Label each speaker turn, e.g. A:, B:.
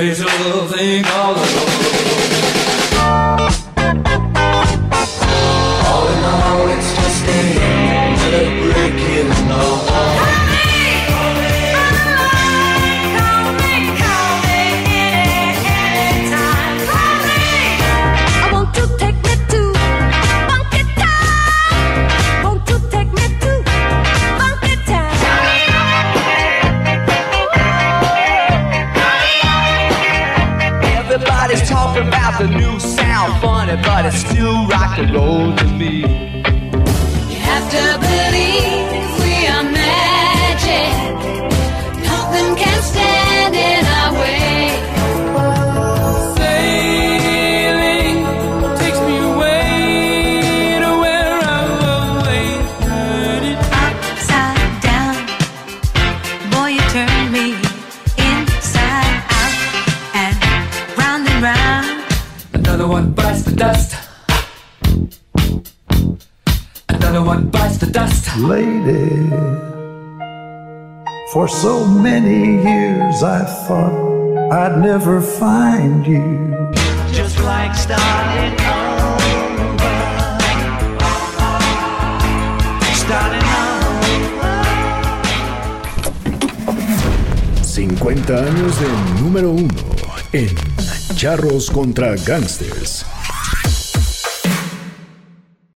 A: Raise a little thing all alone. Everybody's talking about the new sound, funny, but it's still rock and roll to me.
B: You have to believe we are magic. Nothing can stand in our way.
A: Sailing takes
B: round and round.
A: Another one bites the dust. Another one bites the dust.
C: lady. For so many years I thought I'd never find you.
A: Just like starting over. Starting over.
D: 50 años de número uno en Charros contra Gangsters.